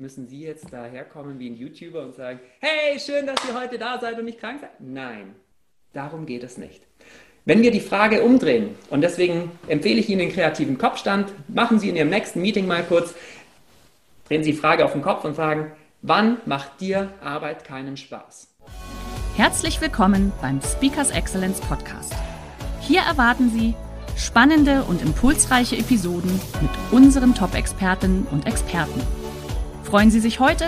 müssen Sie jetzt daherkommen wie ein YouTuber und sagen, hey, schön, dass ihr heute da seid und nicht krank seid? Nein, darum geht es nicht. Wenn wir die Frage umdrehen, und deswegen empfehle ich Ihnen den kreativen Kopfstand, machen Sie in Ihrem nächsten Meeting mal kurz, drehen Sie die Frage auf den Kopf und fragen, wann macht dir Arbeit keinen Spaß? Herzlich willkommen beim Speakers Excellence Podcast. Hier erwarten Sie spannende und impulsreiche Episoden mit unseren Top-Expertinnen und Experten. Freuen Sie sich heute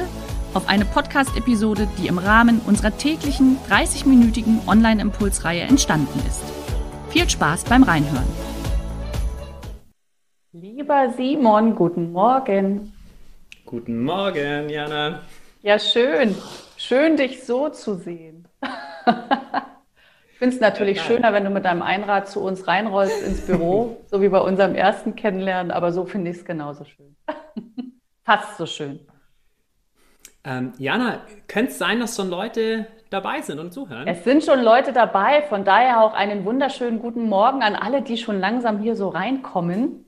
auf eine Podcast-Episode, die im Rahmen unserer täglichen 30-minütigen Online-Impulsreihe entstanden ist. Viel Spaß beim Reinhören. Lieber Simon, guten Morgen. Guten Morgen, Jana. Ja, schön. Schön, dich so zu sehen. ich finde es natürlich ja, schöner, wenn du mit deinem Einrad zu uns reinrollst ins Büro, so wie bei unserem ersten Kennenlernen, aber so finde ich es genauso schön. Fast so schön. Ähm, Jana, könnte es sein, dass schon Leute dabei sind und zuhören? Es sind schon Leute dabei, von daher auch einen wunderschönen guten Morgen an alle, die schon langsam hier so reinkommen.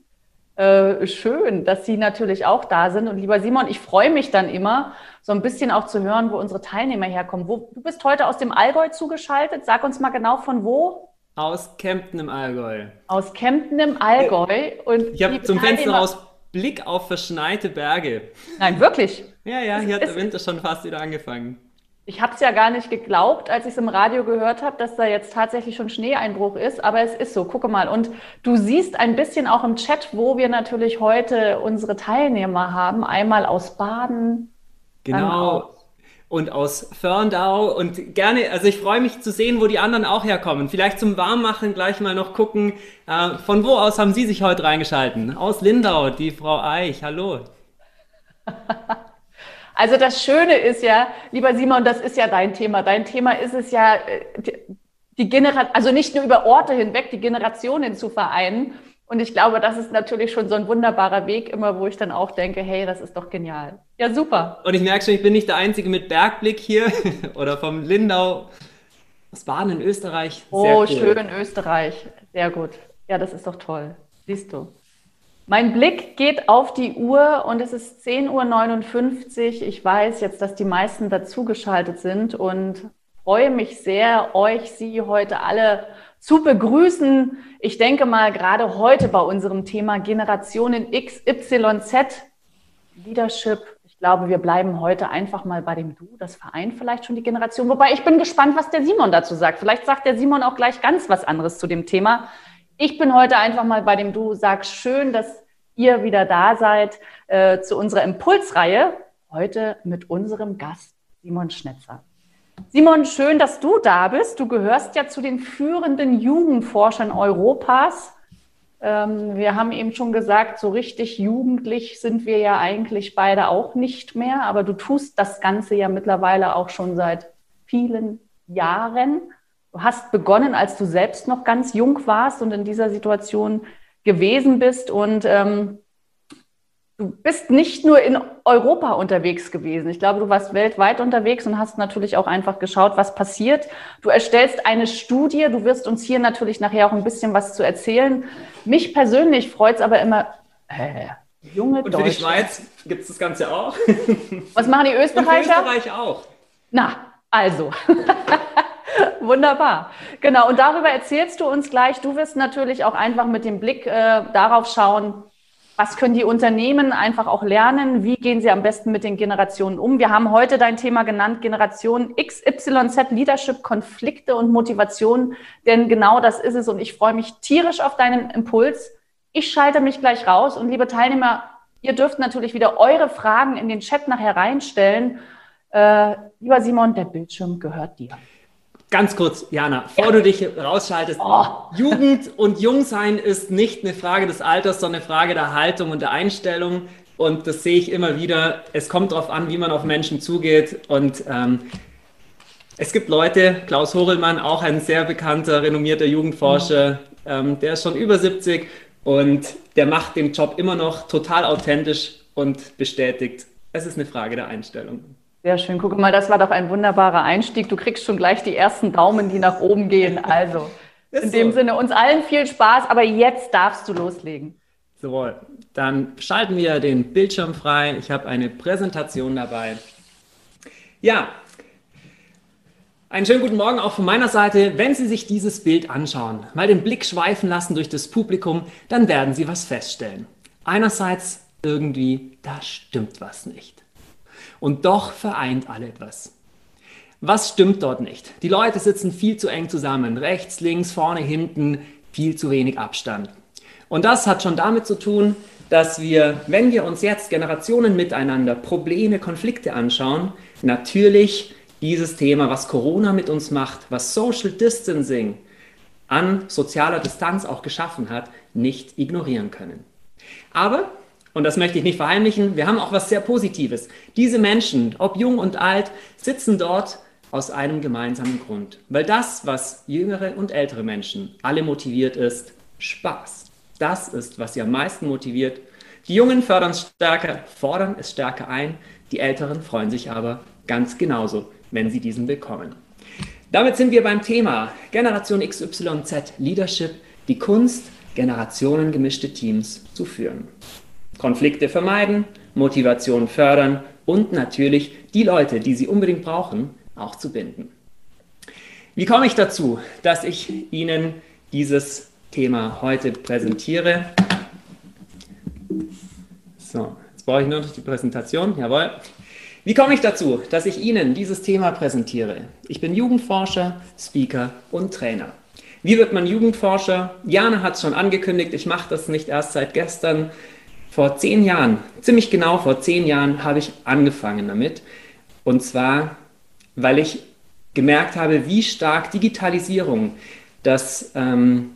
Äh, schön, dass Sie natürlich auch da sind. Und lieber Simon, ich freue mich dann immer, so ein bisschen auch zu hören, wo unsere Teilnehmer herkommen. Wo, du bist heute aus dem Allgäu zugeschaltet. Sag uns mal genau von wo. Aus Kempten im Allgäu. Aus Kempten im Allgäu. Und ich habe zum Fenster raus Blick auf verschneite Berge. Nein, wirklich? Ja, ja, hier hat der Winter schon fast wieder angefangen. Ich habe es ja gar nicht geglaubt, als ich es im Radio gehört habe, dass da jetzt tatsächlich schon Schneeeinbruch ist, aber es ist so. Gucke mal. Und du siehst ein bisschen auch im Chat, wo wir natürlich heute unsere Teilnehmer haben. Einmal aus Baden. Genau und aus Förndau und gerne, also ich freue mich zu sehen, wo die anderen auch herkommen. Vielleicht zum Warmmachen gleich mal noch gucken, äh, von wo aus haben Sie sich heute reingeschalten? Aus Lindau, die Frau Eich, hallo. Also das Schöne ist ja, lieber Simon, das ist ja dein Thema. Dein Thema ist es ja, äh, die Generation, also nicht nur über Orte hinweg, die Generationen zu vereinen, und ich glaube, das ist natürlich schon so ein wunderbarer Weg immer, wo ich dann auch denke, hey, das ist doch genial. Ja, super. Und ich merke schon, ich bin nicht der Einzige mit Bergblick hier oder vom Lindau. aus Baden in Österreich. Sehr oh, cool. schön Österreich. Sehr gut. Ja, das ist doch toll. Siehst du. Mein Blick geht auf die Uhr und es ist 10.59 Uhr. Ich weiß jetzt, dass die meisten dazugeschaltet sind und freue mich sehr, euch, Sie heute alle zu begrüßen. Ich denke mal, gerade heute bei unserem Thema Generationen X, Y, Z, Leadership. Ich glaube, wir bleiben heute einfach mal bei dem Du. Das vereint vielleicht schon die Generation. Wobei ich bin gespannt, was der Simon dazu sagt. Vielleicht sagt der Simon auch gleich ganz was anderes zu dem Thema. Ich bin heute einfach mal bei dem Du. Sag schön, dass ihr wieder da seid äh, zu unserer Impulsreihe. Heute mit unserem Gast Simon Schnetzer. Simon, schön, dass du da bist. Du gehörst ja zu den führenden Jugendforschern Europas. Ähm, wir haben eben schon gesagt, so richtig jugendlich sind wir ja eigentlich beide auch nicht mehr, aber du tust das Ganze ja mittlerweile auch schon seit vielen Jahren. Du hast begonnen, als du selbst noch ganz jung warst und in dieser Situation gewesen bist und ähm, Du bist nicht nur in Europa unterwegs gewesen. Ich glaube, du warst weltweit unterwegs und hast natürlich auch einfach geschaut, was passiert. Du erstellst eine Studie. Du wirst uns hier natürlich nachher auch ein bisschen was zu erzählen. Mich persönlich freut es aber immer, äh, junge Und für die Schweiz gibt es das Ganze auch. Was machen die Österreicher? Und Österreich auch. Na, also. Wunderbar. Genau. Und darüber erzählst du uns gleich. Du wirst natürlich auch einfach mit dem Blick äh, darauf schauen, was können die Unternehmen einfach auch lernen? Wie gehen sie am besten mit den Generationen um? Wir haben heute dein Thema genannt, Generation XYZ, Leadership, Konflikte und Motivation. Denn genau das ist es und ich freue mich tierisch auf deinen Impuls. Ich schalte mich gleich raus und liebe Teilnehmer, ihr dürft natürlich wieder eure Fragen in den Chat nachher reinstellen. Äh, lieber Simon, der Bildschirm gehört dir. Ganz kurz, Jana, bevor ja. du dich rausschaltest. Oh. Jugend und Jungsein ist nicht eine Frage des Alters, sondern eine Frage der Haltung und der Einstellung. Und das sehe ich immer wieder. Es kommt darauf an, wie man auf Menschen zugeht. Und ähm, es gibt Leute, Klaus Horelmann, auch ein sehr bekannter, renommierter Jugendforscher, ähm, der ist schon über 70 und der macht den Job immer noch total authentisch und bestätigt. Es ist eine Frage der Einstellung. Sehr schön. Guck mal, das war doch ein wunderbarer Einstieg. Du kriegst schon gleich die ersten Daumen, die nach oben gehen. Also, in dem Sinne, uns allen viel Spaß, aber jetzt darfst du loslegen. So, dann schalten wir den Bildschirm frei. Ich habe eine Präsentation dabei. Ja, einen schönen guten Morgen auch von meiner Seite. Wenn Sie sich dieses Bild anschauen, mal den Blick schweifen lassen durch das Publikum, dann werden Sie was feststellen. Einerseits irgendwie, da stimmt was nicht. Und doch vereint alle etwas. Was stimmt dort nicht? Die Leute sitzen viel zu eng zusammen, rechts, links, vorne, hinten, viel zu wenig Abstand. Und das hat schon damit zu tun, dass wir, wenn wir uns jetzt Generationen miteinander Probleme, Konflikte anschauen, natürlich dieses Thema, was Corona mit uns macht, was Social Distancing an sozialer Distanz auch geschaffen hat, nicht ignorieren können. Aber, und das möchte ich nicht verheimlichen, wir haben auch was sehr Positives. Diese Menschen, ob jung und alt, sitzen dort aus einem gemeinsamen Grund. Weil das, was jüngere und ältere Menschen alle motiviert ist, Spaß. Das ist, was sie am meisten motiviert. Die Jungen fördern stärker, fordern es stärker ein, die Älteren freuen sich aber ganz genauso wenn Sie diesen bekommen. Damit sind wir beim Thema Generation XYZ Leadership, die Kunst, generationengemischte Teams zu führen. Konflikte vermeiden, Motivation fördern und natürlich die Leute, die Sie unbedingt brauchen, auch zu binden. Wie komme ich dazu, dass ich Ihnen dieses Thema heute präsentiere? So, jetzt brauche ich nur noch die Präsentation. Jawohl. Wie komme ich dazu, dass ich Ihnen dieses Thema präsentiere? Ich bin Jugendforscher, Speaker und Trainer. Wie wird man Jugendforscher? Jana hat es schon angekündigt, ich mache das nicht erst seit gestern. Vor zehn Jahren, ziemlich genau vor zehn Jahren, habe ich angefangen damit. Und zwar, weil ich gemerkt habe, wie stark Digitalisierung das, ähm,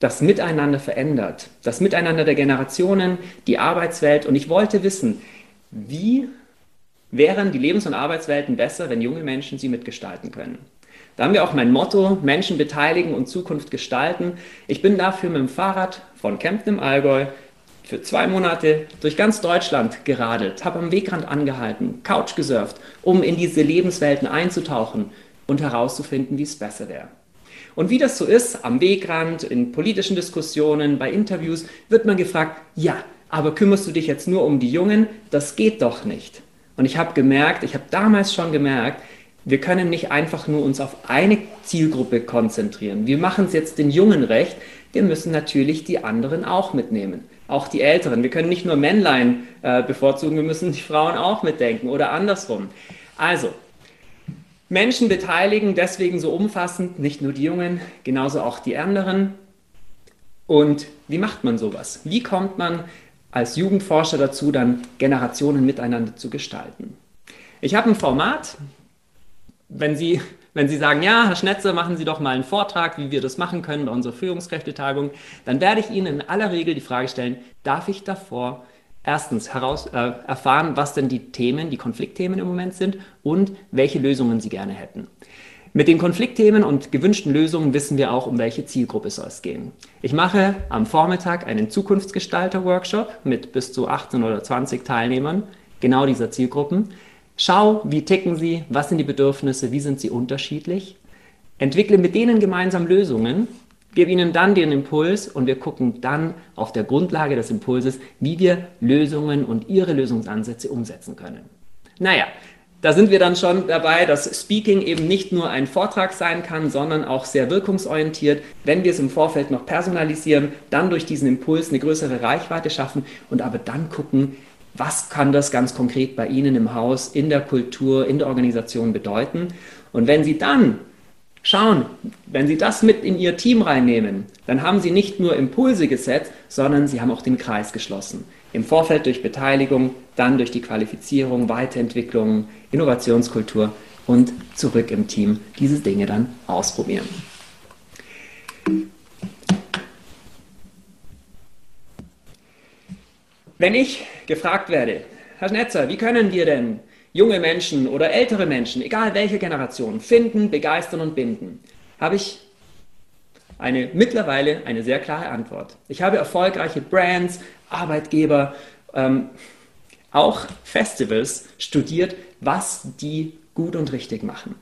das Miteinander verändert. Das Miteinander der Generationen, die Arbeitswelt. Und ich wollte wissen, wie wären die Lebens- und Arbeitswelten besser, wenn junge Menschen sie mitgestalten können. Da haben wir auch mein Motto, Menschen beteiligen und Zukunft gestalten. Ich bin dafür mit dem Fahrrad von Kempten im Allgäu für zwei Monate durch ganz Deutschland geradelt, habe am Wegrand angehalten, Couch gesurft, um in diese Lebenswelten einzutauchen und herauszufinden, wie es besser wäre. Und wie das so ist, am Wegrand, in politischen Diskussionen, bei Interviews, wird man gefragt, ja, aber kümmerst du dich jetzt nur um die Jungen? Das geht doch nicht. Und ich habe gemerkt, ich habe damals schon gemerkt, wir können nicht einfach nur uns auf eine Zielgruppe konzentrieren. Wir machen es jetzt den Jungen recht. Wir müssen natürlich die anderen auch mitnehmen. Auch die Älteren. Wir können nicht nur Männlein äh, bevorzugen, wir müssen die Frauen auch mitdenken oder andersrum. Also, Menschen beteiligen, deswegen so umfassend, nicht nur die Jungen, genauso auch die anderen. Und wie macht man sowas? Wie kommt man als Jugendforscher dazu, dann Generationen miteinander zu gestalten. Ich habe ein Format, wenn Sie, wenn Sie sagen, ja, Herr Schnetzer, machen Sie doch mal einen Vortrag, wie wir das machen können bei unserer Führungskräftetagung, dann werde ich Ihnen in aller Regel die Frage stellen, darf ich davor erstens heraus, äh, erfahren, was denn die Themen, die Konfliktthemen im Moment sind und welche Lösungen Sie gerne hätten. Mit den Konfliktthemen und gewünschten Lösungen wissen wir auch, um welche Zielgruppe soll es gehen. Ich mache am Vormittag einen Zukunftsgestalter-Workshop mit bis zu 18 oder 20 Teilnehmern genau dieser Zielgruppen. Schau, wie ticken sie, was sind die Bedürfnisse, wie sind sie unterschiedlich. Entwickle mit denen gemeinsam Lösungen, gebe ihnen dann den Impuls und wir gucken dann auf der Grundlage des Impulses, wie wir Lösungen und ihre Lösungsansätze umsetzen können. Naja, da sind wir dann schon dabei, dass Speaking eben nicht nur ein Vortrag sein kann, sondern auch sehr wirkungsorientiert. Wenn wir es im Vorfeld noch personalisieren, dann durch diesen Impuls eine größere Reichweite schaffen und aber dann gucken, was kann das ganz konkret bei Ihnen im Haus, in der Kultur, in der Organisation bedeuten. Und wenn Sie dann schauen, wenn Sie das mit in Ihr Team reinnehmen, dann haben Sie nicht nur Impulse gesetzt, sondern Sie haben auch den Kreis geschlossen. Im Vorfeld durch Beteiligung, dann durch die Qualifizierung, Weiterentwicklung, Innovationskultur und zurück im Team diese Dinge dann ausprobieren. Wenn ich gefragt werde, Herr Schnetzer, wie können wir denn junge Menschen oder ältere Menschen, egal welche Generation, finden, begeistern und binden, habe ich eine mittlerweile eine sehr klare Antwort. Ich habe erfolgreiche Brands, Arbeitgeber, ähm, auch Festivals studiert, was die gut und richtig machen.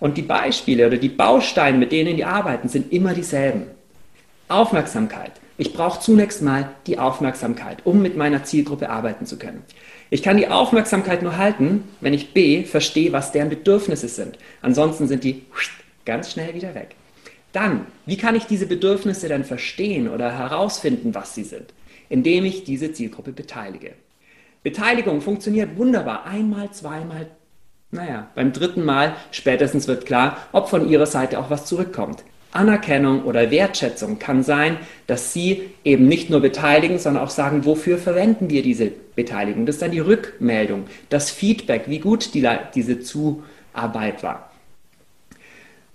Und die Beispiele oder die Bausteine, mit denen die arbeiten, sind immer dieselben. Aufmerksamkeit. Ich brauche zunächst mal die Aufmerksamkeit, um mit meiner Zielgruppe arbeiten zu können. Ich kann die Aufmerksamkeit nur halten, wenn ich B verstehe, was deren Bedürfnisse sind. Ansonsten sind die ganz schnell wieder weg. Dann, wie kann ich diese Bedürfnisse dann verstehen oder herausfinden, was sie sind? Indem ich diese Zielgruppe beteilige. Beteiligung funktioniert wunderbar. Einmal, zweimal, naja, beim dritten Mal spätestens wird klar, ob von Ihrer Seite auch was zurückkommt. Anerkennung oder Wertschätzung kann sein, dass Sie eben nicht nur beteiligen, sondern auch sagen, wofür verwenden wir diese Beteiligung. Das ist dann die Rückmeldung, das Feedback, wie gut die, diese Zuarbeit war.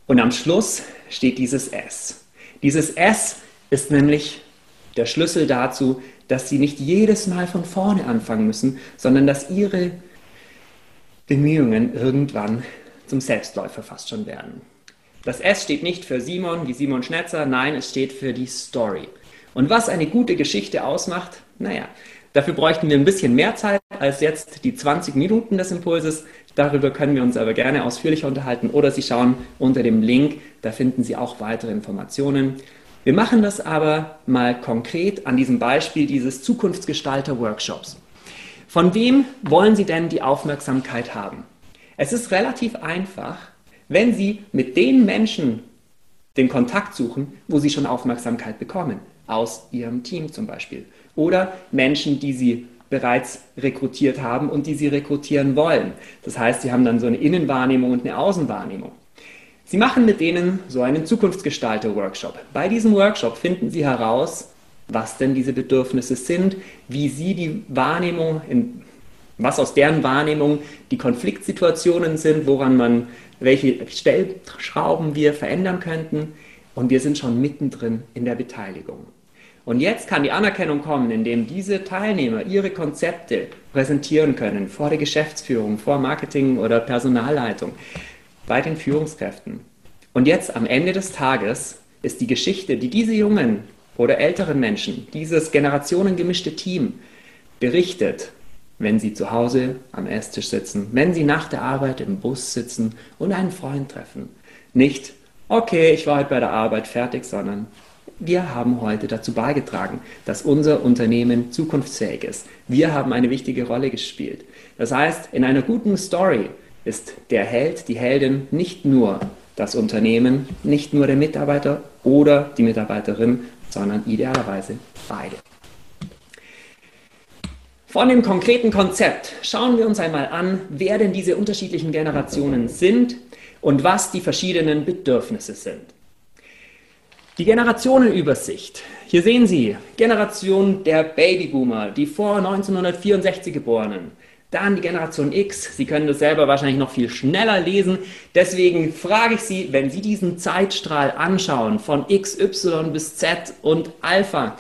Und am Schluss steht dieses S. Dieses S ist nämlich der Schlüssel dazu, dass sie nicht jedes Mal von vorne anfangen müssen, sondern dass ihre Bemühungen irgendwann zum Selbstläufer fast schon werden. Das S steht nicht für Simon wie Simon Schnetzer, nein, es steht für die Story. Und was eine gute Geschichte ausmacht, naja, dafür bräuchten wir ein bisschen mehr Zeit als jetzt die 20 Minuten des Impulses. Darüber können wir uns aber gerne ausführlicher unterhalten oder Sie schauen unter dem Link, da finden Sie auch weitere Informationen. Wir machen das aber mal konkret an diesem Beispiel dieses Zukunftsgestalter-Workshops. Von wem wollen Sie denn die Aufmerksamkeit haben? Es ist relativ einfach, wenn Sie mit den Menschen den Kontakt suchen, wo Sie schon Aufmerksamkeit bekommen, aus Ihrem Team zum Beispiel. Oder Menschen, die Sie bereits rekrutiert haben und die Sie rekrutieren wollen. Das heißt, Sie haben dann so eine Innenwahrnehmung und eine Außenwahrnehmung. Sie machen mit denen so einen Zukunftsgestalter-Workshop. Bei diesem Workshop finden Sie heraus, was denn diese Bedürfnisse sind, wie Sie die Wahrnehmung, in, was aus deren Wahrnehmung die Konfliktsituationen sind, woran man, welche Stellschrauben wir verändern könnten. Und wir sind schon mittendrin in der Beteiligung. Und jetzt kann die Anerkennung kommen, indem diese Teilnehmer ihre Konzepte präsentieren können vor der Geschäftsführung, vor Marketing oder Personalleitung bei den Führungskräften. Und jetzt am Ende des Tages ist die Geschichte, die diese jungen oder älteren Menschen, dieses generationengemischte Team berichtet, wenn sie zu Hause am Esstisch sitzen, wenn sie nach der Arbeit im Bus sitzen und einen Freund treffen. Nicht, okay, ich war heute bei der Arbeit fertig, sondern wir haben heute dazu beigetragen, dass unser Unternehmen zukunftsfähig ist. Wir haben eine wichtige Rolle gespielt. Das heißt, in einer guten Story ist der Held, die Heldin nicht nur das Unternehmen, nicht nur der Mitarbeiter oder die Mitarbeiterin, sondern idealerweise beide. Von dem konkreten Konzept schauen wir uns einmal an, wer denn diese unterschiedlichen Generationen sind und was die verschiedenen Bedürfnisse sind. Die Generationenübersicht. Hier sehen Sie Generation der Babyboomer, die vor 1964 geborenen. Dann die Generation X. Sie können das selber wahrscheinlich noch viel schneller lesen. Deswegen frage ich Sie, wenn Sie diesen Zeitstrahl anschauen von X, Y bis Z und Alpha,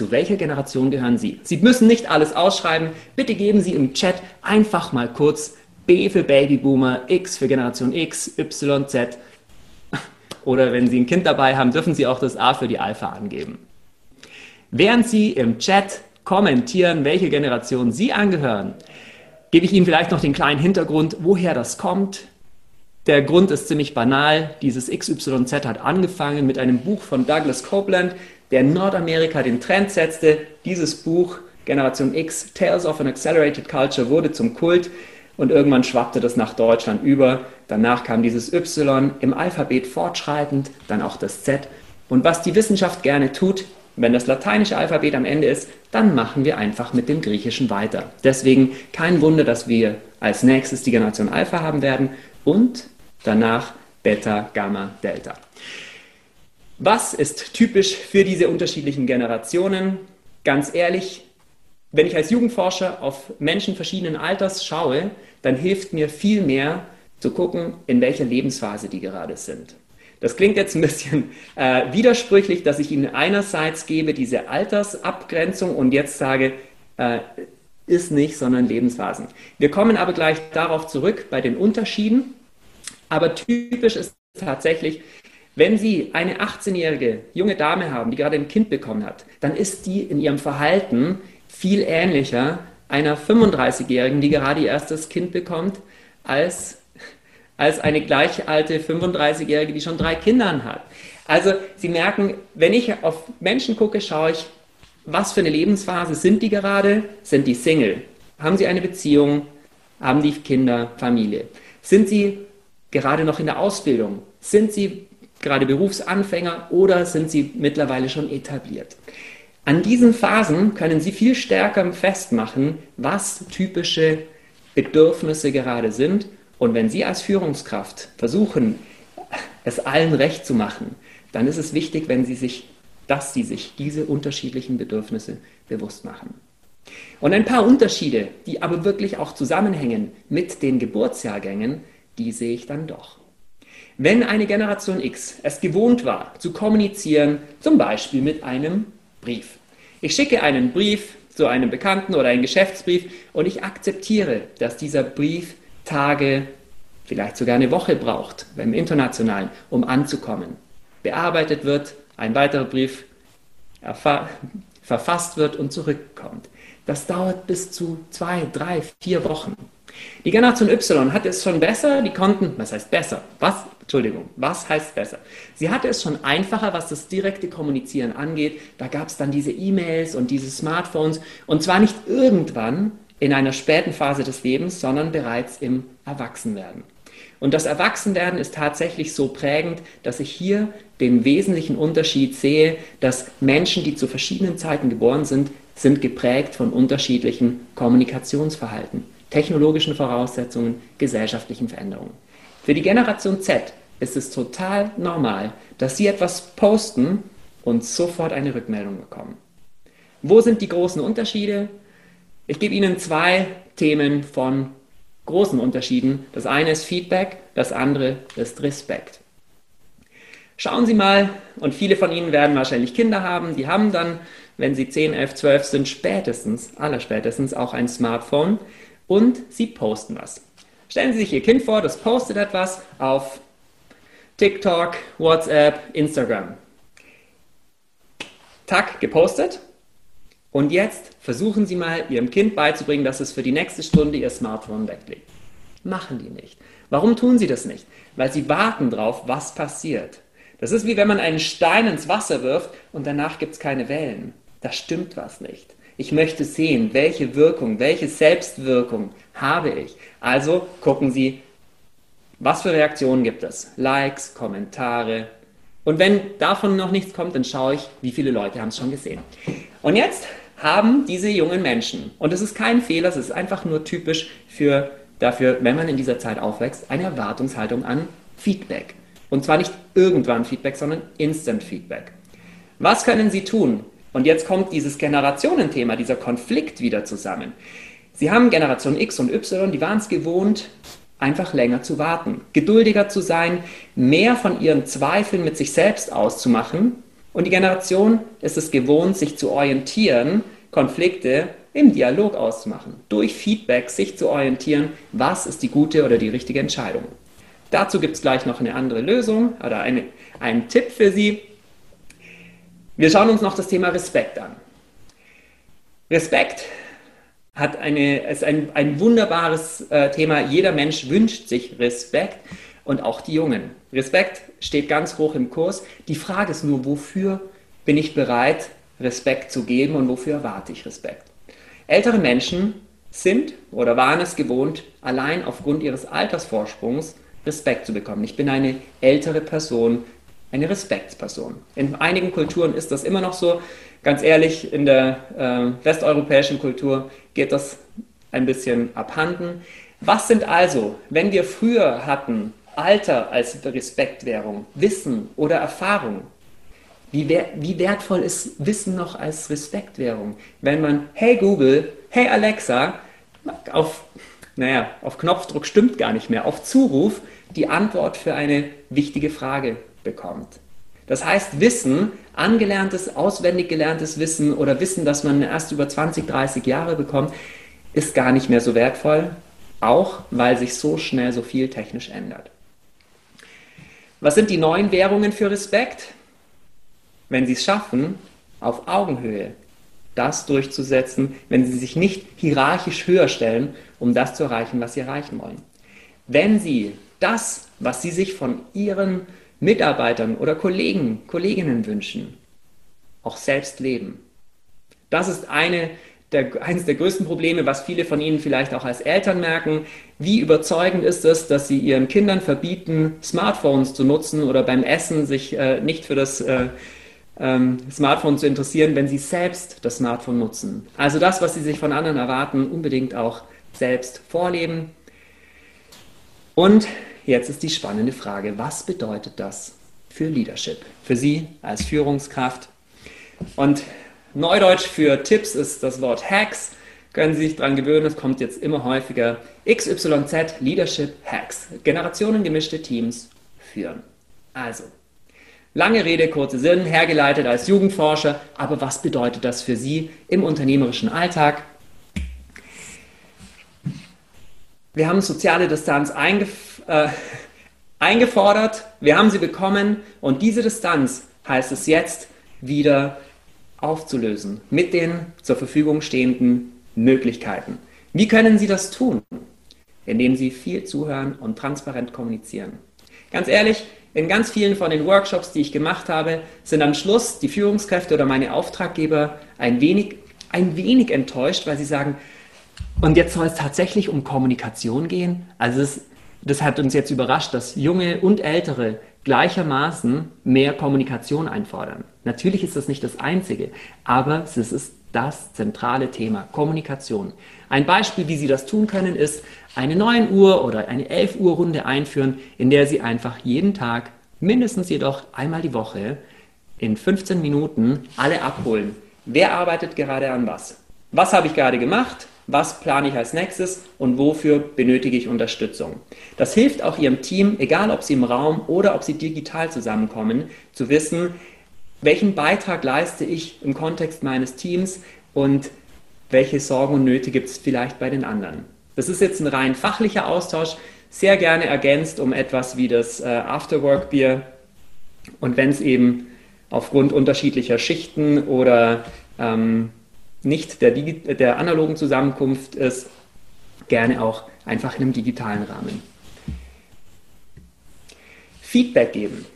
zu welcher Generation gehören Sie? Sie müssen nicht alles ausschreiben. Bitte geben Sie im Chat einfach mal kurz B für Babyboomer, X für Generation X, Y, Z. Oder wenn Sie ein Kind dabei haben, dürfen Sie auch das A für die Alpha angeben. Während Sie im Chat kommentieren, welche Generation Sie angehören, gebe ich Ihnen vielleicht noch den kleinen Hintergrund, woher das kommt. Der Grund ist ziemlich banal. Dieses XYZ hat angefangen mit einem Buch von Douglas Copeland, der in Nordamerika den Trend setzte. Dieses Buch, Generation X, Tales of an Accelerated Culture, wurde zum Kult und irgendwann schwappte das nach Deutschland über. Danach kam dieses Y im Alphabet fortschreitend, dann auch das Z. Und was die Wissenschaft gerne tut, wenn das lateinische Alphabet am Ende ist, dann machen wir einfach mit dem Griechischen weiter. Deswegen kein Wunder, dass wir als nächstes die Generation Alpha haben werden und danach Beta, Gamma, Delta. Was ist typisch für diese unterschiedlichen Generationen? Ganz ehrlich, wenn ich als Jugendforscher auf Menschen verschiedenen Alters schaue, dann hilft mir viel mehr zu gucken, in welcher Lebensphase die gerade sind. Das klingt jetzt ein bisschen äh, widersprüchlich, dass ich Ihnen einerseits gebe diese Altersabgrenzung und jetzt sage, äh, ist nicht, sondern Lebensphasen. Wir kommen aber gleich darauf zurück bei den Unterschieden. Aber typisch ist tatsächlich, wenn Sie eine 18-jährige junge Dame haben, die gerade ein Kind bekommen hat, dann ist die in ihrem Verhalten viel ähnlicher einer 35-jährigen, die gerade ihr erstes Kind bekommt, als, als eine gleich alte 35-jährige, die schon drei Kinder hat. Also Sie merken, wenn ich auf Menschen gucke, schaue ich, was für eine Lebensphase sind die gerade? Sind die Single? Haben sie eine Beziehung? Haben die Kinder, Familie? Sind sie gerade noch in der Ausbildung? Sind sie gerade Berufsanfänger oder sind sie mittlerweile schon etabliert? An diesen Phasen können Sie viel stärker festmachen, was typische Bedürfnisse gerade sind. Und wenn Sie als Führungskraft versuchen, es allen recht zu machen, dann ist es wichtig, wenn Sie sich dass sie sich diese unterschiedlichen Bedürfnisse bewusst machen. Und ein paar Unterschiede, die aber wirklich auch zusammenhängen mit den Geburtsjahrgängen, die sehe ich dann doch. Wenn eine Generation X es gewohnt war, zu kommunizieren, zum Beispiel mit einem Brief. Ich schicke einen Brief zu einem Bekannten oder einen Geschäftsbrief und ich akzeptiere, dass dieser Brief Tage, vielleicht sogar eine Woche braucht, beim Internationalen, um anzukommen. Bearbeitet wird, ein weiterer Brief verfasst wird und zurückkommt. Das dauert bis zu zwei, drei, vier Wochen. Die Generation Y hatte es schon besser, die konnten, was heißt besser? Was, Entschuldigung, was heißt besser? Sie hatte es schon einfacher, was das direkte Kommunizieren angeht. Da gab es dann diese E-Mails und diese Smartphones und zwar nicht irgendwann in einer späten Phase des Lebens, sondern bereits im Erwachsenwerden. Und das Erwachsenwerden ist tatsächlich so prägend, dass ich hier den wesentlichen Unterschied sehe, dass Menschen, die zu verschiedenen Zeiten geboren sind, sind geprägt von unterschiedlichen Kommunikationsverhalten, technologischen Voraussetzungen, gesellschaftlichen Veränderungen. Für die Generation Z ist es total normal, dass sie etwas posten und sofort eine Rückmeldung bekommen. Wo sind die großen Unterschiede? Ich gebe Ihnen zwei Themen von großen Unterschieden. Das eine ist Feedback, das andere ist Respekt. Schauen Sie mal, und viele von Ihnen werden wahrscheinlich Kinder haben, die haben dann, wenn sie 10, 11, 12 sind, spätestens, allerspätestens auch ein Smartphone und sie posten was. Stellen Sie sich Ihr Kind vor, das postet etwas auf TikTok, WhatsApp, Instagram. Tag gepostet. Und jetzt versuchen Sie mal Ihrem Kind beizubringen, dass es für die nächste Stunde Ihr Smartphone weglegt. Machen die nicht. Warum tun sie das nicht? Weil sie warten drauf, was passiert. Das ist wie wenn man einen Stein ins Wasser wirft und danach gibt es keine Wellen. Da stimmt was nicht. Ich möchte sehen, welche Wirkung, welche Selbstwirkung habe ich. Also gucken Sie, was für Reaktionen gibt es? Likes, Kommentare. Und wenn davon noch nichts kommt, dann schaue ich, wie viele Leute haben es schon gesehen. Und jetzt haben diese jungen Menschen, und das ist kein Fehler, es ist einfach nur typisch für, dafür, wenn man in dieser Zeit aufwächst, eine Erwartungshaltung an Feedback. Und zwar nicht irgendwann Feedback, sondern Instant Feedback. Was können Sie tun? Und jetzt kommt dieses Generationenthema, dieser Konflikt wieder zusammen. Sie haben Generation X und Y, die waren es gewohnt, einfach länger zu warten, geduldiger zu sein, mehr von ihren Zweifeln mit sich selbst auszumachen und die Generation ist es gewohnt, sich zu orientieren, Konflikte im Dialog auszumachen, durch Feedback sich zu orientieren, was ist die gute oder die richtige Entscheidung. Dazu gibt es gleich noch eine andere Lösung oder eine, einen Tipp für Sie. Wir schauen uns noch das Thema Respekt an. Respekt hat eine, ist ein, ein wunderbares äh, Thema. Jeder Mensch wünscht sich Respekt und auch die Jungen. Respekt steht ganz hoch im Kurs. Die Frage ist nur, wofür bin ich bereit, Respekt zu geben und wofür erwarte ich Respekt? Ältere Menschen sind oder waren es gewohnt, allein aufgrund ihres Altersvorsprungs Respekt zu bekommen. Ich bin eine ältere Person, eine Respektsperson. In einigen Kulturen ist das immer noch so. Ganz ehrlich, in der äh, westeuropäischen Kultur geht das ein bisschen abhanden. Was sind also, wenn wir früher hatten, Alter als Respektwährung, Wissen oder Erfahrung. Wie, wie, wertvoll ist Wissen noch als Respektwährung? Wenn man, hey Google, hey Alexa, auf, naja, auf Knopfdruck stimmt gar nicht mehr, auf Zuruf die Antwort für eine wichtige Frage bekommt. Das heißt, Wissen, angelerntes, auswendig gelerntes Wissen oder Wissen, das man erst über 20, 30 Jahre bekommt, ist gar nicht mehr so wertvoll, auch weil sich so schnell so viel technisch ändert. Was sind die neuen Währungen für Respekt? Wenn Sie es schaffen, auf Augenhöhe das durchzusetzen, wenn Sie sich nicht hierarchisch höher stellen, um das zu erreichen, was Sie erreichen wollen. Wenn Sie das, was Sie sich von Ihren Mitarbeitern oder Kollegen, Kolleginnen wünschen, auch selbst leben. Das ist eine der, eines der größten Probleme, was viele von Ihnen vielleicht auch als Eltern merken. Wie überzeugend ist es, dass Sie Ihren Kindern verbieten, Smartphones zu nutzen oder beim Essen sich äh, nicht für das äh, ähm, Smartphone zu interessieren, wenn Sie selbst das Smartphone nutzen. Also das, was Sie sich von anderen erwarten, unbedingt auch selbst vorleben. Und jetzt ist die spannende Frage, was bedeutet das für Leadership, für Sie als Führungskraft? Und Neudeutsch für Tipps ist das Wort Hacks. Können Sie sich daran gewöhnen, es kommt jetzt immer häufiger. XYZ Leadership Hacks. Generationengemischte Teams führen. Also, lange Rede, kurzer Sinn, hergeleitet als Jugendforscher. Aber was bedeutet das für Sie im unternehmerischen Alltag? Wir haben soziale Distanz eingef äh, eingefordert, wir haben sie bekommen und diese Distanz heißt es jetzt wieder aufzulösen mit den zur Verfügung stehenden Möglichkeiten. Wie können Sie das tun? Indem Sie viel zuhören und transparent kommunizieren. Ganz ehrlich, in ganz vielen von den Workshops, die ich gemacht habe, sind am Schluss die Führungskräfte oder meine Auftraggeber ein wenig, ein wenig enttäuscht, weil sie sagen, und jetzt soll es tatsächlich um Kommunikation gehen. Also es, das hat uns jetzt überrascht, dass junge und ältere gleichermaßen mehr Kommunikation einfordern. Natürlich ist das nicht das Einzige, aber es ist das zentrale Thema, Kommunikation. Ein Beispiel, wie Sie das tun können, ist eine 9 Uhr oder eine 11 Uhr Runde einführen, in der Sie einfach jeden Tag, mindestens jedoch einmal die Woche, in 15 Minuten alle abholen. Wer arbeitet gerade an was? Was habe ich gerade gemacht? Was plane ich als nächstes und wofür benötige ich Unterstützung. Das hilft auch Ihrem Team, egal ob Sie im Raum oder ob Sie digital zusammenkommen, zu wissen, welchen Beitrag leiste ich im Kontext meines Teams und welche Sorgen und Nöte gibt es vielleicht bei den anderen. Das ist jetzt ein rein fachlicher Austausch, sehr gerne ergänzt um etwas wie das äh, Afterwork-Bier. Und wenn es eben aufgrund unterschiedlicher Schichten oder ähm, nicht der, der analogen Zusammenkunft ist, gerne auch einfach in einem digitalen Rahmen. Feedback geben.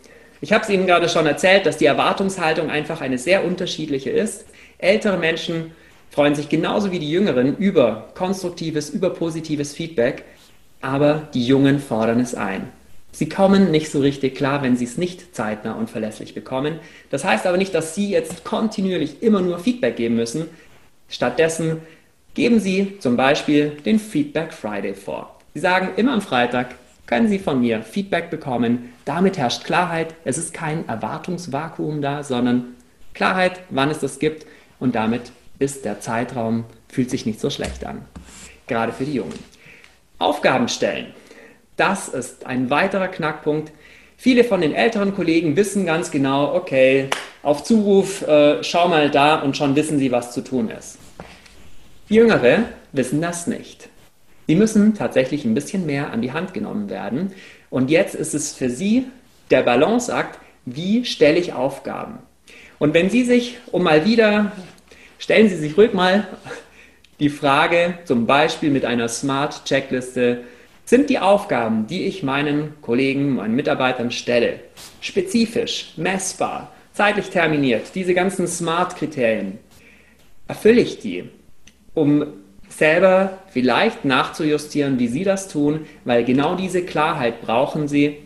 Ich habe es Ihnen gerade schon erzählt, dass die Erwartungshaltung einfach eine sehr unterschiedliche ist. Ältere Menschen freuen sich genauso wie die Jüngeren über konstruktives, über positives Feedback, aber die Jungen fordern es ein. Sie kommen nicht so richtig klar, wenn Sie es nicht zeitnah und verlässlich bekommen. Das heißt aber nicht, dass Sie jetzt kontinuierlich immer nur Feedback geben müssen, Stattdessen geben Sie zum Beispiel den Feedback Friday vor. Sie sagen, immer am Freitag können Sie von mir Feedback bekommen. Damit herrscht Klarheit. Es ist kein Erwartungsvakuum da, sondern Klarheit, wann es das gibt. Und damit ist der Zeitraum, fühlt sich nicht so schlecht an. Gerade für die Jungen. Aufgaben stellen. Das ist ein weiterer Knackpunkt. Viele von den älteren Kollegen wissen ganz genau, okay, auf Zuruf, äh, schau mal da und schon wissen sie, was zu tun ist. Jüngere wissen das nicht. Sie müssen tatsächlich ein bisschen mehr an die Hand genommen werden. Und jetzt ist es für Sie der Balanceakt, wie stelle ich Aufgaben? Und wenn Sie sich, um mal wieder, stellen Sie sich ruhig mal die Frage, zum Beispiel mit einer Smart-Checkliste, sind die Aufgaben, die ich meinen Kollegen, meinen Mitarbeitern stelle, spezifisch, messbar, zeitlich terminiert, diese ganzen Smart-Kriterien, erfülle ich die, um selber vielleicht nachzujustieren, wie Sie das tun, weil genau diese Klarheit brauchen Sie,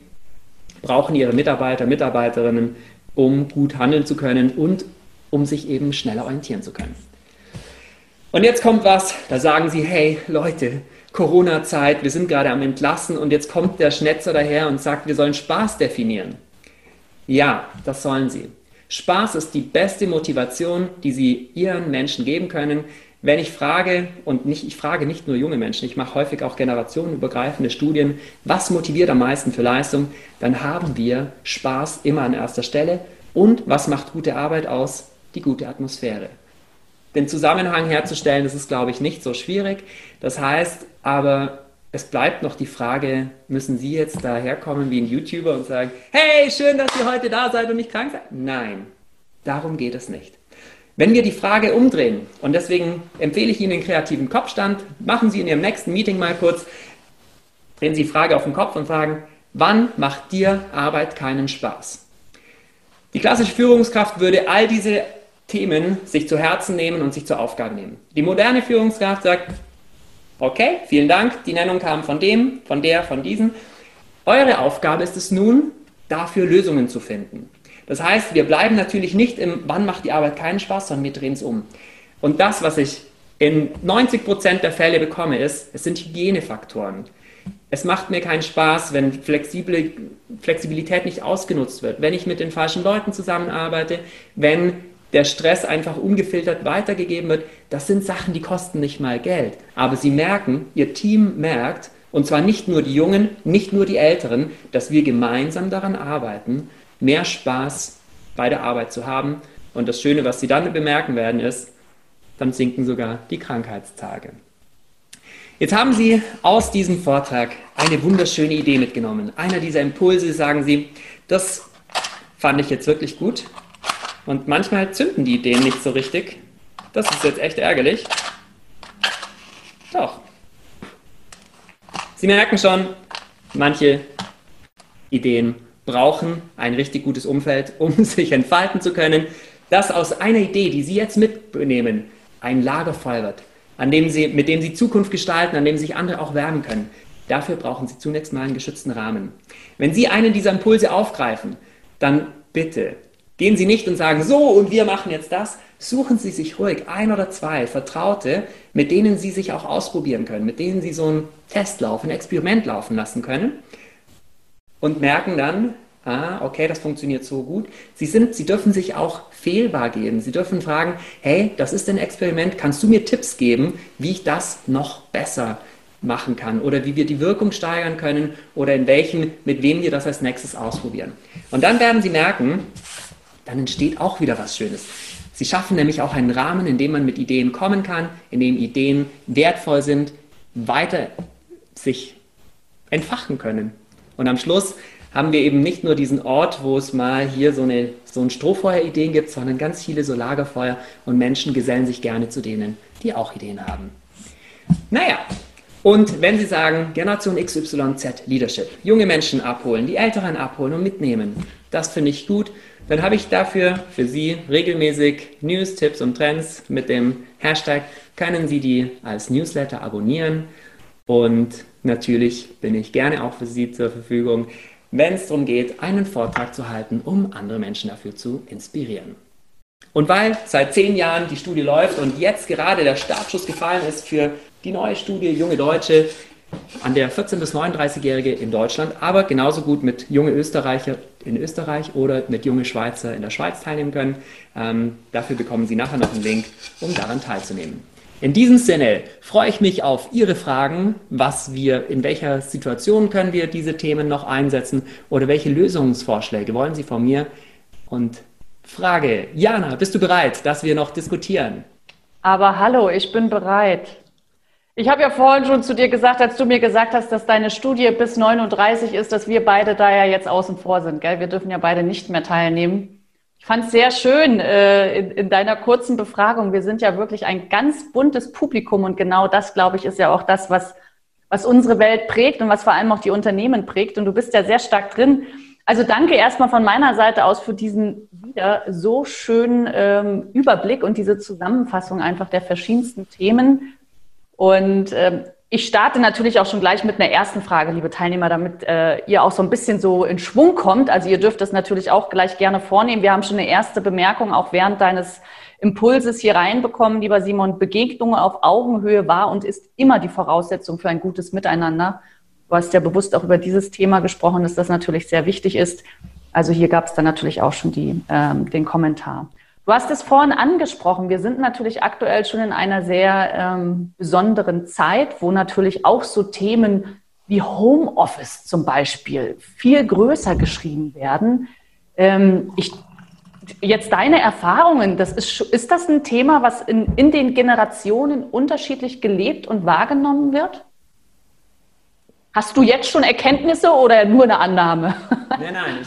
brauchen Ihre Mitarbeiter, Mitarbeiterinnen, um gut handeln zu können und um sich eben schneller orientieren zu können. Und jetzt kommt was, da sagen Sie, hey Leute, Corona-Zeit, wir sind gerade am Entlassen und jetzt kommt der Schnetzer daher und sagt, wir sollen Spaß definieren. Ja, das sollen Sie. Spaß ist die beste Motivation, die Sie Ihren Menschen geben können. Wenn ich frage, und nicht, ich frage nicht nur junge Menschen, ich mache häufig auch generationenübergreifende Studien, was motiviert am meisten für Leistung, dann haben wir Spaß immer an erster Stelle. Und was macht gute Arbeit aus? Die gute Atmosphäre. Den Zusammenhang herzustellen, das ist, glaube ich, nicht so schwierig. Das heißt aber, es bleibt noch die Frage, müssen Sie jetzt daherkommen wie ein YouTuber und sagen, hey, schön, dass Sie heute da seid und nicht krank seid? Nein, darum geht es nicht. Wenn wir die Frage umdrehen, und deswegen empfehle ich Ihnen den kreativen Kopfstand, machen Sie in Ihrem nächsten Meeting mal kurz, drehen Sie die Frage auf den Kopf und fragen, wann macht dir Arbeit keinen Spaß? Die klassische Führungskraft würde all diese Themen sich zu Herzen nehmen und sich zur Aufgabe nehmen. Die moderne Führungskraft sagt, Okay, vielen Dank. Die Nennung kam von dem, von der, von diesen. Eure Aufgabe ist es nun, dafür Lösungen zu finden. Das heißt, wir bleiben natürlich nicht im, wann macht die Arbeit keinen Spaß, sondern wir drehen es um. Und das, was ich in 90 Prozent der Fälle bekomme, ist, es sind Hygienefaktoren. Es macht mir keinen Spaß, wenn flexible, Flexibilität nicht ausgenutzt wird, wenn ich mit den falschen Leuten zusammenarbeite, wenn der Stress einfach ungefiltert weitergegeben wird, das sind Sachen, die kosten nicht mal Geld. Aber sie merken, ihr Team merkt, und zwar nicht nur die Jungen, nicht nur die Älteren, dass wir gemeinsam daran arbeiten, mehr Spaß bei der Arbeit zu haben. Und das Schöne, was sie dann bemerken werden, ist, dann sinken sogar die Krankheitstage. Jetzt haben Sie aus diesem Vortrag eine wunderschöne Idee mitgenommen. Einer dieser Impulse, sagen Sie, das fand ich jetzt wirklich gut. Und manchmal zünden die Ideen nicht so richtig. Das ist jetzt echt ärgerlich. Doch. Sie merken schon, manche Ideen brauchen ein richtig gutes Umfeld, um sich entfalten zu können. Dass aus einer Idee, die Sie jetzt mitnehmen, ein Lagerfeuer wird, an dem Sie, mit dem Sie Zukunft gestalten, an dem sich andere auch wärmen können. Dafür brauchen Sie zunächst mal einen geschützten Rahmen. Wenn Sie einen dieser Impulse aufgreifen, dann bitte Gehen Sie nicht und sagen, so und wir machen jetzt das. Suchen Sie sich ruhig ein oder zwei Vertraute, mit denen Sie sich auch ausprobieren können, mit denen Sie so einen Testlauf, ein Experiment laufen lassen können und merken dann, ah, okay, das funktioniert so gut. Sie, sind, Sie dürfen sich auch fehlbar geben. Sie dürfen fragen, hey, das ist ein Experiment, kannst du mir Tipps geben, wie ich das noch besser machen kann oder wie wir die Wirkung steigern können oder in welchen, mit wem wir das als nächstes ausprobieren. Und dann werden Sie merken, dann entsteht auch wieder was Schönes. Sie schaffen nämlich auch einen Rahmen, in dem man mit Ideen kommen kann, in dem Ideen wertvoll sind, weiter sich entfachen können. Und am Schluss haben wir eben nicht nur diesen Ort, wo es mal hier so, eine, so ein Strohfeuer-Ideen gibt, sondern ganz viele so Lagerfeuer und Menschen gesellen sich gerne zu denen, die auch Ideen haben. Naja, und wenn Sie sagen, Generation XYZ Leadership, junge Menschen abholen, die Älteren abholen und mitnehmen, das finde ich gut dann habe ich dafür für Sie regelmäßig News, Tipps und Trends mit dem Hashtag. Können Sie die als Newsletter abonnieren? Und natürlich bin ich gerne auch für Sie zur Verfügung, wenn es darum geht, einen Vortrag zu halten, um andere Menschen dafür zu inspirieren. Und weil seit zehn Jahren die Studie läuft und jetzt gerade der Startschuss gefallen ist für die neue Studie Junge Deutsche, an der 14- bis 39-Jährige in Deutschland, aber genauso gut mit junge Österreicher in Österreich oder mit junge Schweizer in der Schweiz teilnehmen können. Ähm, dafür bekommen Sie nachher noch einen Link, um daran teilzunehmen. In diesem Sinne freue ich mich auf Ihre Fragen, was wir, in welcher Situation können wir diese Themen noch einsetzen oder welche Lösungsvorschläge wollen Sie von mir? Und Frage, Jana, bist du bereit, dass wir noch diskutieren? Aber hallo, ich bin bereit. Ich habe ja vorhin schon zu dir gesagt, als du mir gesagt hast, dass deine Studie bis 39 ist, dass wir beide da ja jetzt außen vor sind. Gell? Wir dürfen ja beide nicht mehr teilnehmen. Ich fand es sehr schön äh, in, in, deiner kurzen Befragung. Wir sind ja wirklich ein ganz buntes Publikum und genau das, glaube ich, ist ja auch das, was, was unsere Welt prägt und was vor allem auch die Unternehmen prägt. Und du bist ja sehr stark drin. Also danke erstmal von meiner Seite aus für diesen wieder so schönen ähm, Überblick und diese Zusammenfassung einfach der verschiedensten Themen und ähm, ich starte natürlich auch schon gleich mit einer ersten Frage, liebe Teilnehmer, damit äh, ihr auch so ein bisschen so in Schwung kommt. Also ihr dürft das natürlich auch gleich gerne vornehmen. Wir haben schon eine erste Bemerkung auch während deines Impulses hier reinbekommen, lieber Simon. Begegnung auf Augenhöhe war und ist immer die Voraussetzung für ein gutes Miteinander. Du hast ja bewusst auch über dieses Thema gesprochen, dass das natürlich sehr wichtig ist. Also hier gab es dann natürlich auch schon die, ähm, den Kommentar. Du hast es vorhin angesprochen. Wir sind natürlich aktuell schon in einer sehr ähm, besonderen Zeit, wo natürlich auch so Themen wie Homeoffice zum Beispiel viel größer geschrieben werden. Ähm, ich jetzt deine Erfahrungen, das ist, ist das ein Thema, was in, in den Generationen unterschiedlich gelebt und wahrgenommen wird? Hast du jetzt schon Erkenntnisse oder nur eine Annahme? Nein, nein.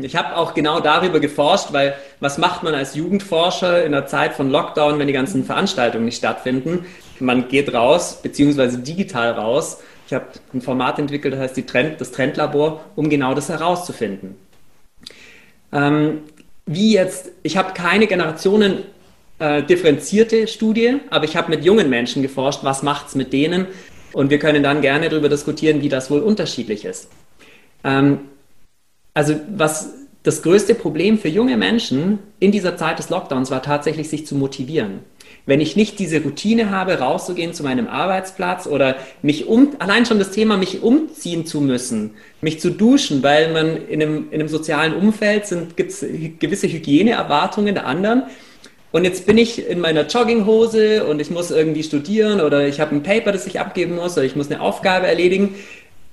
Ich, ich habe auch genau darüber geforscht, weil was macht man als Jugendforscher in der Zeit von Lockdown, wenn die ganzen Veranstaltungen nicht stattfinden? Man geht raus, beziehungsweise digital raus. Ich habe ein Format entwickelt, das heißt Trend, das Trendlabor, um genau das herauszufinden. Ähm, wie jetzt, ich habe keine Generationen äh, differenzierte Studie, aber ich habe mit jungen Menschen geforscht, was macht es mit denen, und wir können dann gerne darüber diskutieren, wie das wohl unterschiedlich ist. Ähm, also was das größte Problem für junge Menschen in dieser Zeit des Lockdowns war tatsächlich, sich zu motivieren. Wenn ich nicht diese Routine habe, rauszugehen zu meinem Arbeitsplatz oder mich um, allein schon das Thema, mich umziehen zu müssen, mich zu duschen, weil man in einem, in einem sozialen Umfeld sind, gibt es gewisse Hygieneerwartungen der anderen. Und jetzt bin ich in meiner Jogginghose und ich muss irgendwie studieren oder ich habe ein Paper, das ich abgeben muss oder ich muss eine Aufgabe erledigen.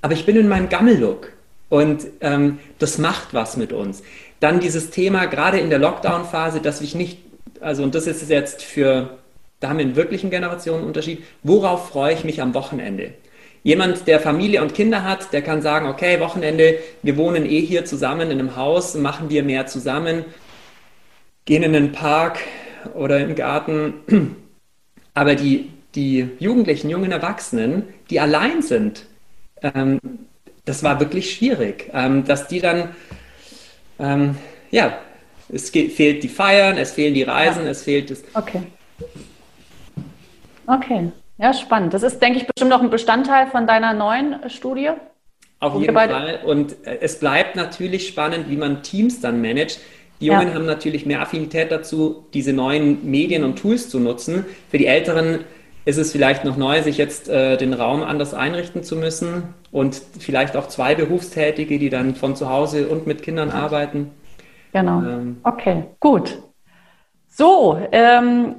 Aber ich bin in meinem Gammellook und ähm, das macht was mit uns. Dann dieses Thema, gerade in der Lockdown-Phase, dass ich nicht, also und das ist jetzt für, da haben wir einen wirklichen Generationenunterschied, worauf freue ich mich am Wochenende? Jemand, der Familie und Kinder hat, der kann sagen, okay, Wochenende, wir wohnen eh hier zusammen in einem Haus, machen wir mehr zusammen, gehen in den Park, oder im Garten. Aber die, die Jugendlichen, jungen Erwachsenen, die allein sind, ähm, das war wirklich schwierig, ähm, dass die dann, ähm, ja, es geht, fehlt die Feiern, es fehlen die Reisen, ja. es fehlt das. Okay. Okay, ja, spannend. Das ist, denke ich, bestimmt noch ein Bestandteil von deiner neuen Studie. Auf jeden Fall. Und äh, es bleibt natürlich spannend, wie man Teams dann managt. Die Jungen ja. haben natürlich mehr Affinität dazu, diese neuen Medien und Tools zu nutzen. Für die Älteren ist es vielleicht noch neu, sich jetzt äh, den Raum anders einrichten zu müssen und vielleicht auch zwei Berufstätige, die dann von zu Hause und mit Kindern arbeiten. Genau. Ähm. Okay, gut. So, ähm,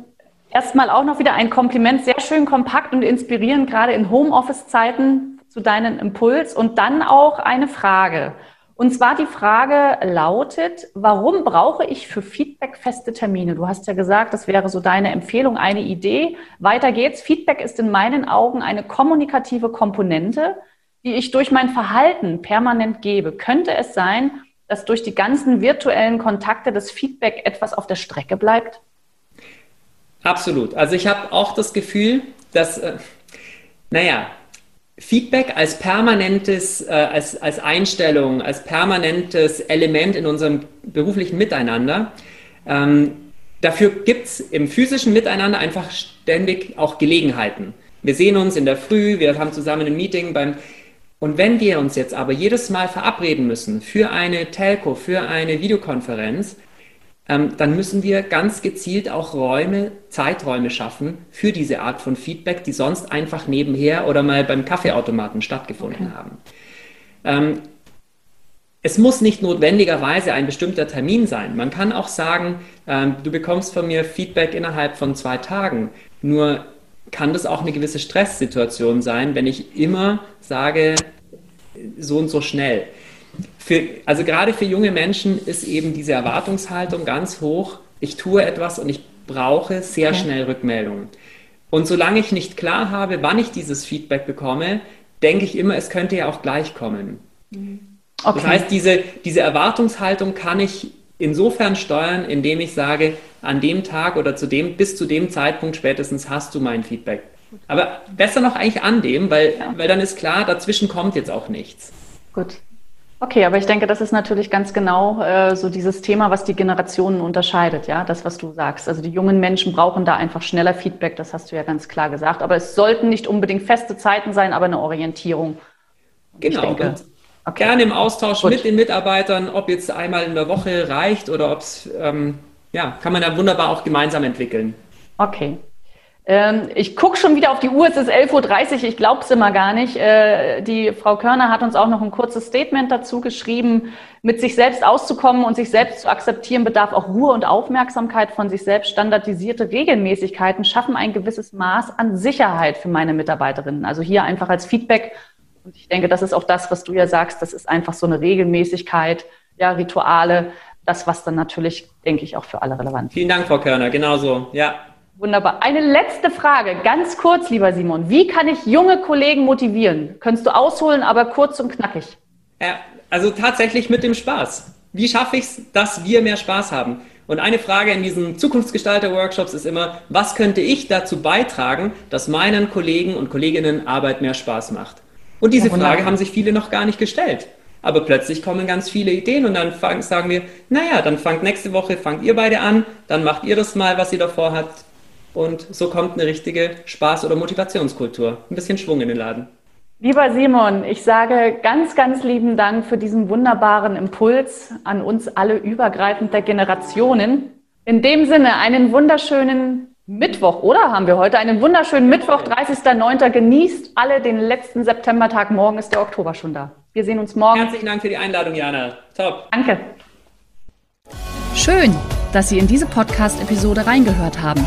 erstmal auch noch wieder ein Kompliment, sehr schön kompakt und inspirierend, gerade in Homeoffice-Zeiten zu deinem Impuls und dann auch eine Frage. Und zwar die Frage lautet, warum brauche ich für Feedback feste Termine? Du hast ja gesagt, das wäre so deine Empfehlung, eine Idee. Weiter geht's. Feedback ist in meinen Augen eine kommunikative Komponente, die ich durch mein Verhalten permanent gebe. Könnte es sein, dass durch die ganzen virtuellen Kontakte das Feedback etwas auf der Strecke bleibt? Absolut. Also ich habe auch das Gefühl, dass, äh, naja, Feedback als permanentes, äh, als, als Einstellung, als permanentes Element in unserem beruflichen Miteinander. Ähm, dafür gibt es im physischen Miteinander einfach ständig auch Gelegenheiten. Wir sehen uns in der Früh, wir haben zusammen ein Meeting beim und wenn wir uns jetzt aber jedes Mal verabreden müssen für eine Telco, für eine Videokonferenz, ähm, dann müssen wir ganz gezielt auch Räume, Zeiträume schaffen für diese Art von Feedback, die sonst einfach nebenher oder mal beim Kaffeeautomaten stattgefunden okay. haben. Ähm, es muss nicht notwendigerweise ein bestimmter Termin sein. Man kann auch sagen, ähm, du bekommst von mir Feedback innerhalb von zwei Tagen. Nur kann das auch eine gewisse Stresssituation sein, wenn ich immer sage, so und so schnell für, also gerade für junge Menschen ist eben diese Erwartungshaltung ganz hoch. Ich tue etwas und ich brauche sehr okay. schnell Rückmeldungen. Und solange ich nicht klar habe, wann ich dieses Feedback bekomme, denke ich immer, es könnte ja auch gleich kommen. Mhm. Okay. Das heißt, diese, diese Erwartungshaltung kann ich insofern steuern, indem ich sage, an dem Tag oder zu dem, bis zu dem Zeitpunkt spätestens hast du mein Feedback. Aber besser noch eigentlich an dem, weil, ja. weil dann ist klar, dazwischen kommt jetzt auch nichts. Gut. Okay, aber ich denke, das ist natürlich ganz genau äh, so dieses Thema, was die Generationen unterscheidet, ja, das, was du sagst. Also die jungen Menschen brauchen da einfach schneller Feedback, das hast du ja ganz klar gesagt. Aber es sollten nicht unbedingt feste Zeiten sein, aber eine Orientierung. Genau. Denke, okay. Gerne im Austausch Gut. mit den Mitarbeitern, ob jetzt einmal in der Woche reicht oder ob es, ähm, ja, kann man da wunderbar auch gemeinsam entwickeln. Okay, ähm, ich gucke schon wieder auf die Uhr, es ist 11.30 Uhr, ich glaube es immer gar nicht. Äh, die Frau Körner hat uns auch noch ein kurzes Statement dazu geschrieben. Mit sich selbst auszukommen und sich selbst zu akzeptieren, bedarf auch Ruhe und Aufmerksamkeit von sich selbst. Standardisierte Regelmäßigkeiten schaffen ein gewisses Maß an Sicherheit für meine Mitarbeiterinnen. Also hier einfach als Feedback. Und ich denke, das ist auch das, was du ja sagst. Das ist einfach so eine Regelmäßigkeit, ja, Rituale, das, was dann natürlich, denke ich, auch für alle relevant ist. Vielen Dank, Frau Körner. Genauso, ja. Wunderbar. Eine letzte Frage, ganz kurz, lieber Simon. Wie kann ich junge Kollegen motivieren? Könntest du ausholen, aber kurz und knackig. Ja, also tatsächlich mit dem Spaß. Wie schaffe ich es, dass wir mehr Spaß haben? Und eine Frage in diesen Zukunftsgestalter-Workshops ist immer, was könnte ich dazu beitragen, dass meinen Kollegen und Kolleginnen Arbeit mehr Spaß macht? Und diese ja, Frage haben sich viele noch gar nicht gestellt. Aber plötzlich kommen ganz viele Ideen und dann fang, sagen wir, naja, dann fangt nächste Woche, fangt ihr beide an, dann macht ihr das mal, was ihr davor habt. Und so kommt eine richtige Spaß- oder Motivationskultur. Ein bisschen Schwung in den Laden. Lieber Simon, ich sage ganz, ganz lieben Dank für diesen wunderbaren Impuls an uns alle übergreifend der Generationen. In dem Sinne einen wunderschönen Mittwoch, oder haben wir heute einen wunderschönen Mittwoch, 30.09. Genießt alle den letzten Septembertag. Morgen ist der Oktober schon da. Wir sehen uns morgen. Herzlichen Dank für die Einladung, Jana. Top. Danke. Schön, dass Sie in diese Podcast-Episode reingehört haben.